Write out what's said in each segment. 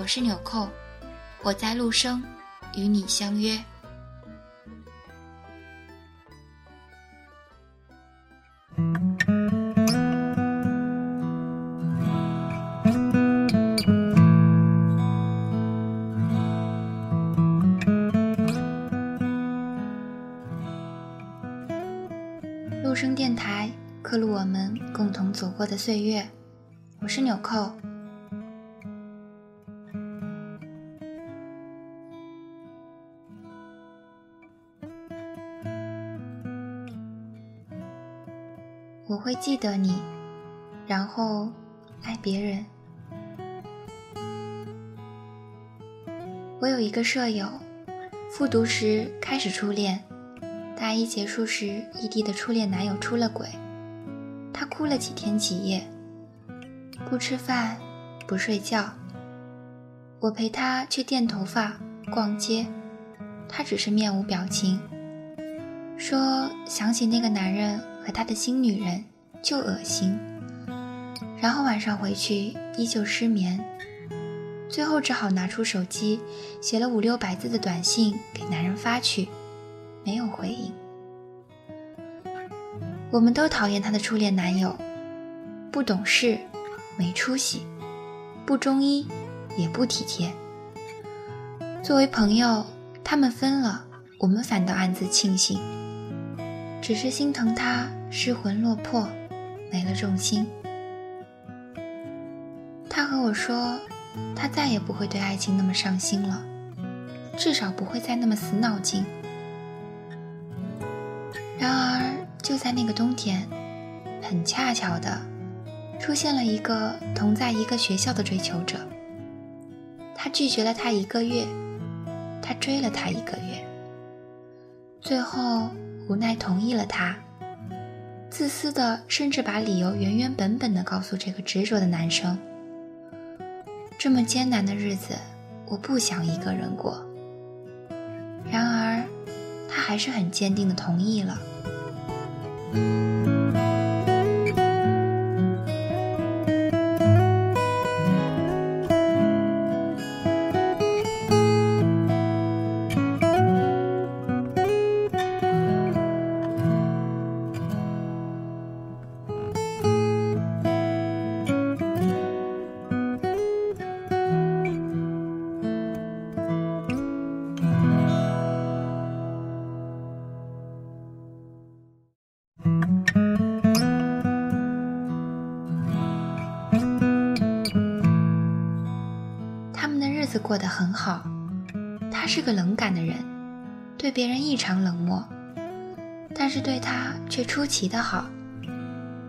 我是纽扣，我在陆生与你相约。陆生电台刻录我们共同走过的岁月。我是纽扣。会记得你，然后爱别人。我有一个舍友，复读时开始初恋，大一结束时异地的初恋男友出了轨，她哭了几天几夜，不吃饭，不睡觉。我陪她去电头发、逛街，她只是面无表情，说想起那个男人。和他的新女人就恶心，然后晚上回去依旧失眠，最后只好拿出手机写了五六百字的短信给男人发去，没有回应。我们都讨厌她的初恋男友，不懂事，没出息，不中医，也不体贴。作为朋友，他们分了，我们反倒暗自庆幸，只是心疼他。失魂落魄，没了重心。他和我说，他再也不会对爱情那么上心了，至少不会再那么死脑筋。然而，就在那个冬天，很恰巧的，出现了一个同在一个学校的追求者。他拒绝了他一个月，他追了他一个月，最后无奈同意了他。自私的，甚至把理由原原本本的告诉这个执着的男生。这么艰难的日子，我不想一个人过。然而，他还是很坚定的同意了。子过得很好，他是个冷感的人，对别人异常冷漠，但是对他却出奇的好。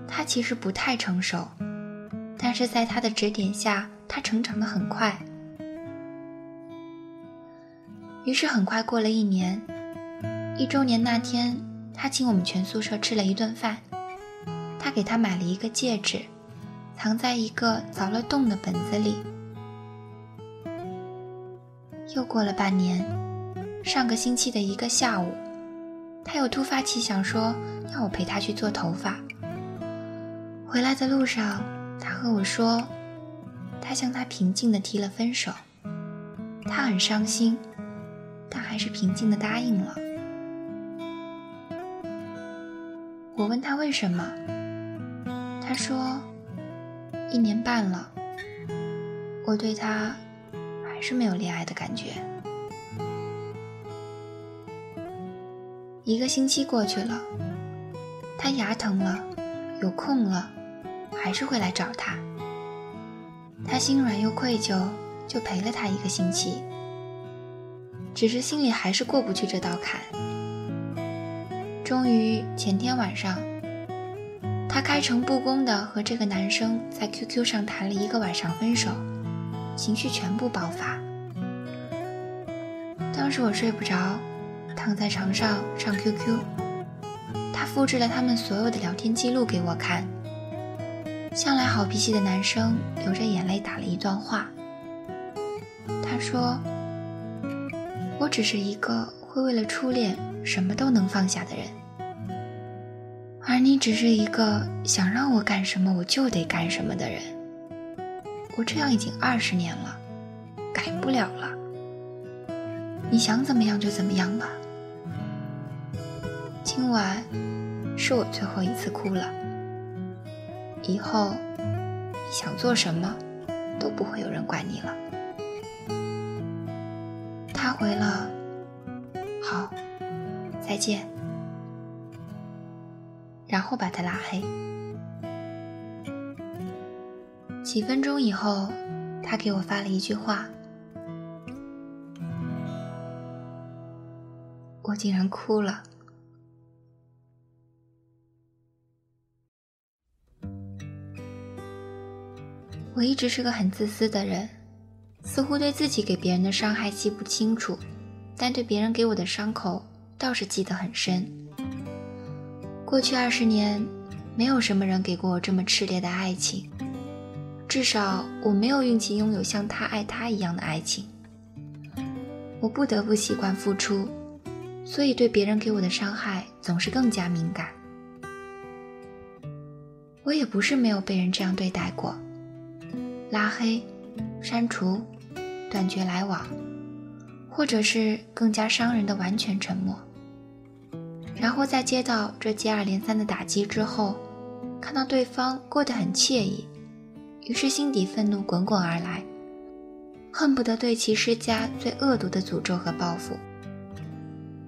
他其实不太成熟，但是在他的指点下，他成长的很快。于是很快过了一年，一周年那天，他请我们全宿舍吃了一顿饭，他给他买了一个戒指，藏在一个凿了洞的本子里。又过了半年，上个星期的一个下午，他又突发奇想说要我陪他去做头发。回来的路上，他和我说，他向他平静地提了分手，他很伤心，但还是平静地答应了。我问他为什么，他说，一年半了，我对他。还是没有恋爱的感觉。一个星期过去了，他牙疼了，有空了，还是会来找他。他心软又愧疚，就陪了他一个星期。只是心里还是过不去这道坎。终于前天晚上，他开诚布公的和这个男生在 QQ 上谈了一个晚上分手，情绪全部爆发。当时我睡不着。躺在床上上 QQ，他复制了他们所有的聊天记录给我看。向来好脾气的男生流着眼泪打了一段话。他说：“我只是一个会为了初恋什么都能放下的人，而你只是一个想让我干什么我就得干什么的人。我这样已经二十年了，改不了了。你想怎么样就怎么样吧。”今晚是我最后一次哭了。以后你想做什么，都不会有人管你了。他回了，好，再见。然后把他拉黑。几分钟以后，他给我发了一句话，我竟然哭了。我一直是个很自私的人，似乎对自己给别人的伤害记不清楚，但对别人给我的伤口倒是记得很深。过去二十年，没有什么人给过我这么炽烈的爱情，至少我没有运气拥有像他爱他一样的爱情。我不得不习惯付出，所以对别人给我的伤害总是更加敏感。我也不是没有被人这样对待过。拉黑、删除、断绝来往，或者是更加伤人的完全沉默。然后在接到这接二连三的打击之后，看到对方过得很惬意，于是心底愤怒滚滚而来，恨不得对其施加最恶毒的诅咒和报复。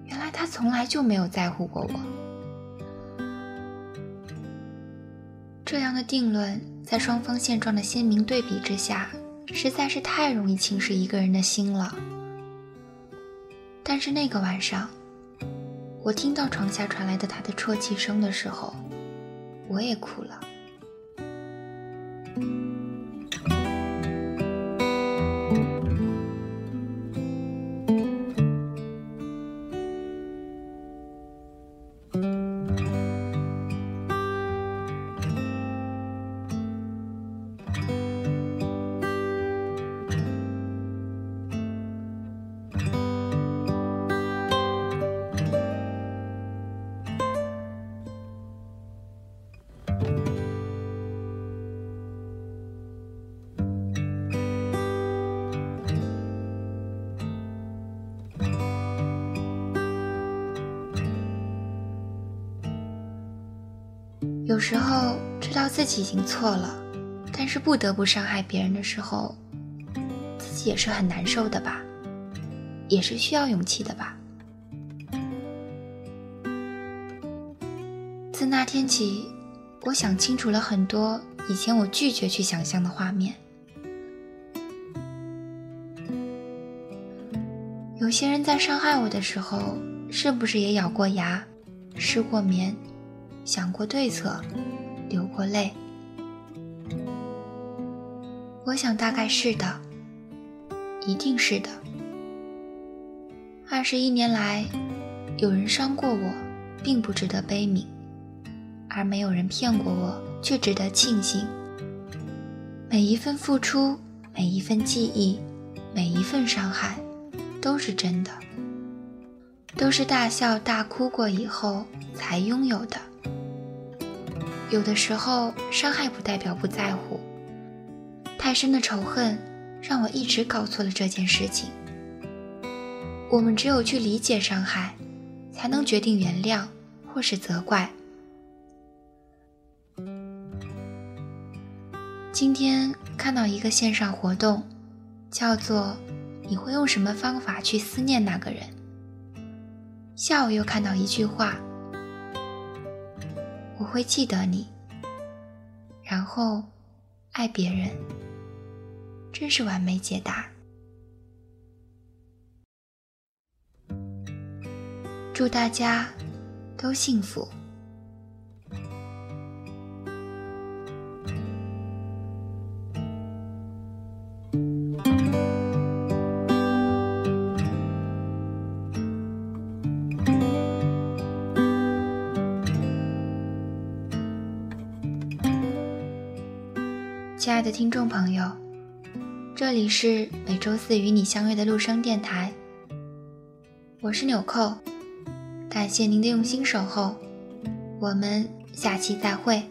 原来他从来就没有在乎过我。这样的定论。在双方现状的鲜明对比之下，实在是太容易侵蚀一个人的心了。但是那个晚上，我听到床下传来的他的啜泣声的时候，我也哭了。有时候知道自己已经错了，但是不得不伤害别人的时候，自己也是很难受的吧，也是需要勇气的吧。自那天起，我想清楚了很多以前我拒绝去想象的画面。有些人在伤害我的时候，是不是也咬过牙，失过眠？想过对策，流过泪。我想大概是的，一定是的。二十一年来，有人伤过我，并不值得悲悯；而没有人骗过我，却值得庆幸。每一份付出，每一份记忆，每一份伤害，都是真的，都是大笑大哭过以后才拥有的。有的时候，伤害不代表不在乎。太深的仇恨，让我一直搞错了这件事情。我们只有去理解伤害，才能决定原谅或是责怪。今天看到一个线上活动，叫做你会用什么方法去思念那个人？下午又看到一句话：“我会记得你，然后爱别人。”真是完美解答。祝大家都幸福。亲爱的听众朋友，这里是每周四与你相约的陆生电台，我是纽扣，感谢您的用心守候，我们下期再会。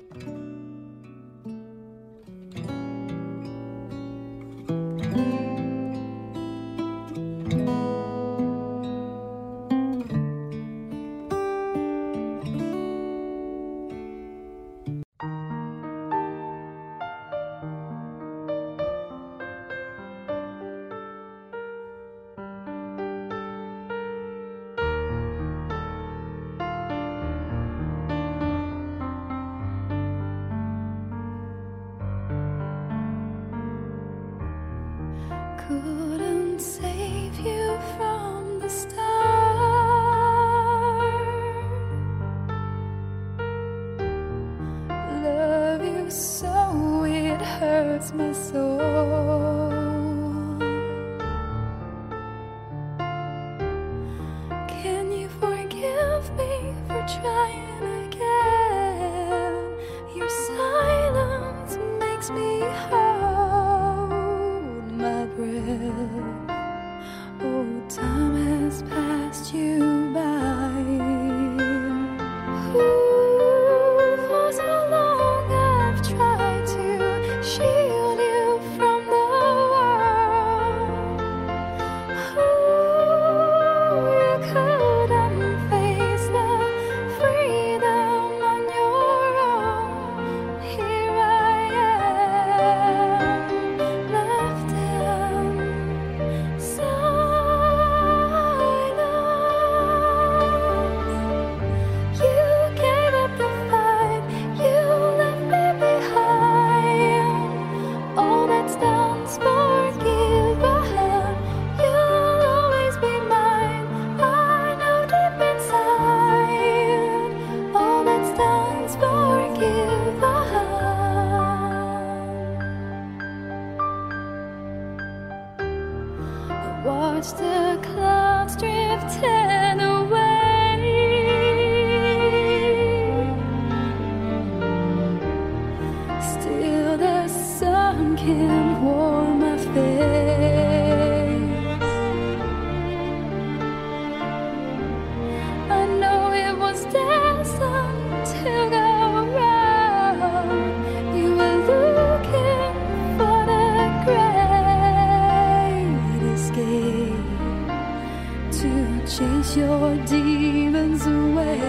to chase your demons away.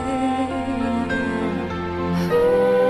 Ooh.